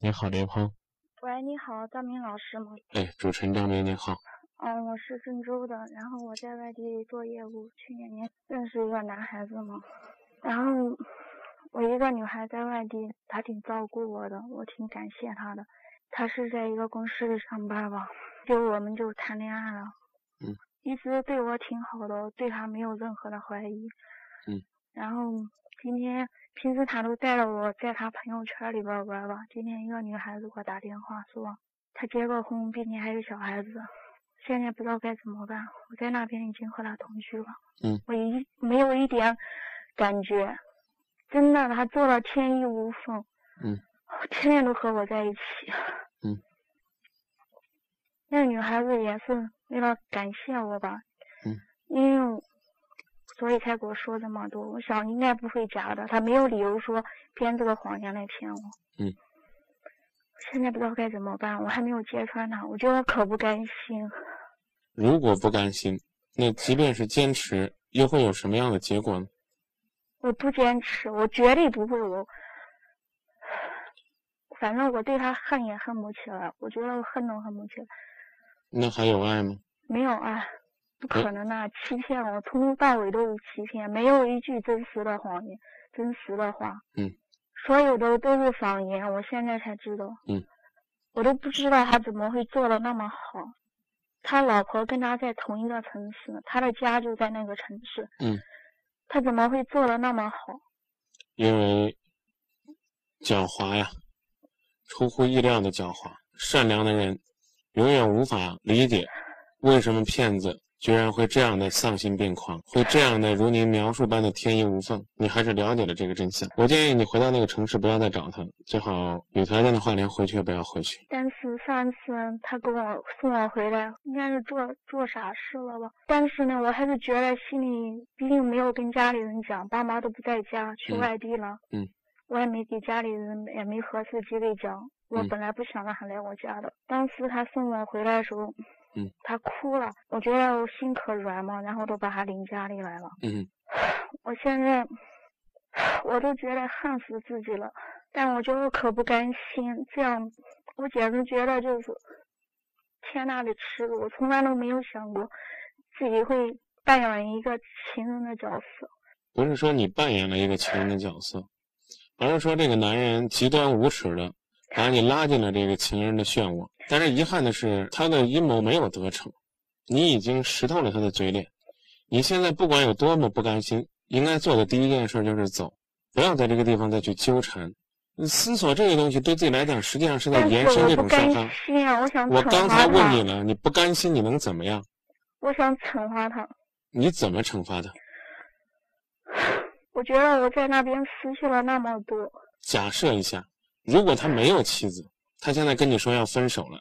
你好，林鹏。喂，你好，张明老师吗？哎，主持人张明，你好。嗯，我是郑州的，然后我在外地做业务，去年年认识一个男孩子嘛，然后我一个女孩在外地，他挺照顾我的，我挺感谢他的。他是在一个公司里上班吧，就我们就谈恋爱了。嗯。一直对我挺好的，对他没有任何的怀疑。嗯。然后今天平时他都带着我在他朋友圈里边玩吧。今天一个女孩子给我打电话说，她结过婚，并且还有小孩子，现在不知道该怎么办。我在那边已经和他同居了。嗯。我一没有一点感觉，真的，他做的天衣无缝。嗯。天天都和我在一起。嗯。那个女孩子也是为了感谢我吧。嗯。因为。所以才给我说这么多，我想应该不会假的，他没有理由说编这个谎言来骗我。嗯。现在不知道该怎么办，我还没有揭穿他，我觉得我可不甘心。如果不甘心，那即便是坚持，又会有什么样的结果呢？我不坚持，我绝对不会。我反正我对他恨也恨不起来，我觉得我恨都恨不起来。那还有爱吗？没有爱。不可能呐，欺骗我，从头到尾都是欺骗，没有一句真实的谎言，真实的话。嗯。所有的都是谎言，我现在才知道。嗯。我都不知道他怎么会做的那么好，他老婆跟他在同一个城市，他的家就在那个城市。嗯。他怎么会做的那么好？因为狡猾呀，出乎意料的狡猾。善良的人永远无法理解为什么骗子。居然会这样的丧心病狂，会这样的如您描述般的天衣无缝。你还是了解了这个真相。我建议你回到那个城市，不要再找他，最好有条件的话，连回去也不要回去。但是上次他跟我送我回来，应该是做做傻事了吧？但是呢，我还是觉得心里，毕竟没有跟家里人讲，爸妈都不在家，去外地了。嗯。我也没给家里人，也没和自己给讲。我本来不想让他来我家的。当时他送我回来的时候。嗯，他哭了，我觉得我心可软嘛，然后都把他领家里来了。嗯，我现在我都觉得恨死自己了，但我觉得我可不甘心，这样我简直觉得就是天大的耻辱。我从来都没有想过自己会扮演一个情人的角色。不是说你扮演了一个情人的角色，而是说这个男人极端无耻的把你拉进了这个情人的漩涡。但是遗憾的是，他的阴谋没有得逞，你已经识透了他的嘴脸。你现在不管有多么不甘心，应该做的第一件事就是走，不要在这个地方再去纠缠。你思索这个东西，对自己来讲，实际上是在延伸这种伤害。我想我刚才问你了，你不甘心，你能怎么样？我想惩罚他。你怎么惩罚他？我觉得我在那边失去了那么多。假设一下，如果他没有妻子。他现在跟你说要分手了，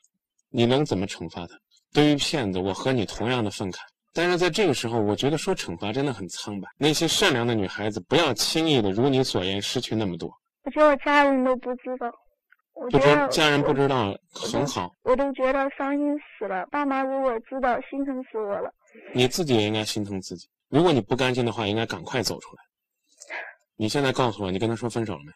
你能怎么惩罚他？对于骗子，我和你同样的愤慨。但是在这个时候，我觉得说惩罚真的很苍白。那些善良的女孩子，不要轻易的如你所言失去那么多。我觉得我家人都不知道，我觉得家人不知道很好。我都觉得伤心死了。爸妈如果知道，心疼死我了。你自己也应该心疼自己。如果你不甘心的话，应该赶快走出来。你现在告诉我，你跟他说分手了没？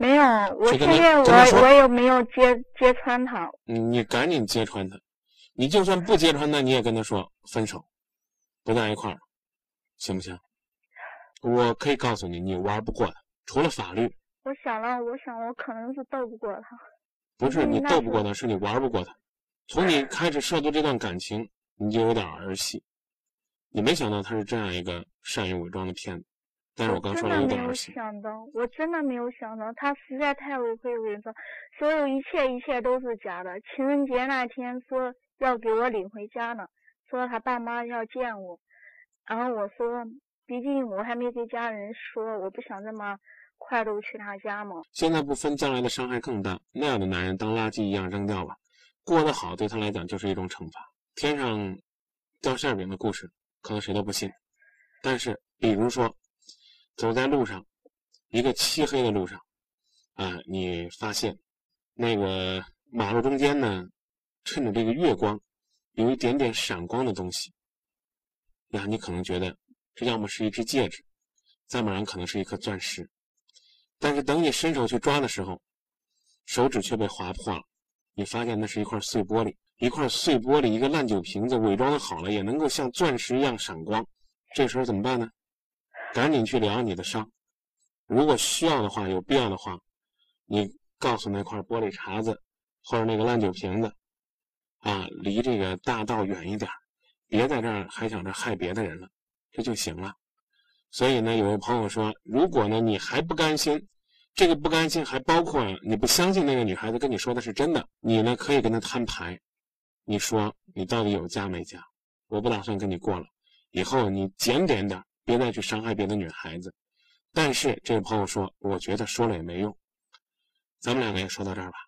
没有，我现在我我也没有揭揭穿他。你赶紧揭穿他，你就算不揭穿他，你也跟他说分手，不在一块儿，行不行？我可以告诉你，你玩不过他，除了法律。我想了，我想我可能是斗不过他。不是你斗不过他，是你玩不过他。从你开始涉足这段感情，你就有点儿戏，你没想到他是这样一个善于伪装的骗子。但是我刚说了有点儿想到，我真的没有想到，他实在太会伪装，所有一切一切都是假的。情人节那天说要给我领回家呢，说他爸妈要见我，然后我说，毕竟我还没跟家人说，我不想这么快都去他家嘛。现在不分，将来的伤害更大。那样的男人当垃圾一样扔掉吧，过得好对他来讲就是一种惩罚。天上掉馅饼的故事，可能谁都不信，但是比如说。走在路上，一个漆黑的路上，啊，你发现那个马路中间呢，趁着这个月光，有一点点闪光的东西。呀，你可能觉得这要么是一只戒指，再不然可能是一颗钻石。但是等你伸手去抓的时候，手指却被划破了。你发现那是一块碎玻璃，一块碎玻璃，一个烂酒瓶子，伪装的好了，也能够像钻石一样闪光。这时候怎么办呢？赶紧去疗你的伤。如果需要的话，有必要的话，你告诉那块玻璃碴子或者那个烂酒瓶子，啊，离这个大道远一点，别在这儿还想着害别的人了，这就行了。所以呢，有位朋友说，如果呢你还不甘心，这个不甘心还包括你不相信那个女孩子跟你说的是真的，你呢可以跟她摊牌，你说你到底有家没家？我不打算跟你过了，以后你检点点，别再去伤害别的女孩子。但是这位朋友说，我觉得说了也没用。咱们两个也说到这儿吧，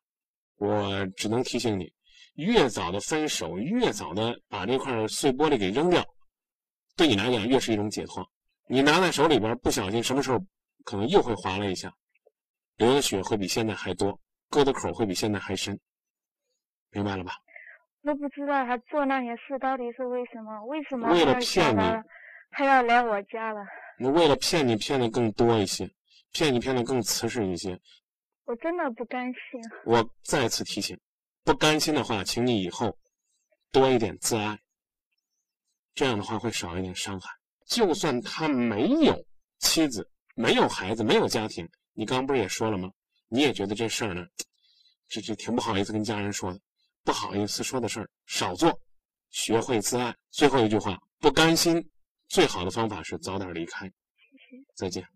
我只能提醒你，越早的分手，越早的把这块碎玻璃给扔掉，对你来讲越是一种解脱。你拿在手里边，不小心什么时候可能又会划了一下，流的血会比现在还多，割的口会比现在还深，明白了吧？我不知道他做那些事到底是为什么？为什么为了骗你，他要来我家了？那为了骗你，骗的更多一些，骗你骗的更瓷实一些。我真的不甘心。我再次提醒，不甘心的话，请你以后多一点自爱，这样的话会少一点伤害。就算他没有妻子、没有孩子、没有家庭，你刚不是也说了吗？你也觉得这事儿呢，这这挺不好意思跟家人说的，不好意思说的事儿少做，学会自爱。最后一句话，不甘心。最好的方法是早点离开。再见。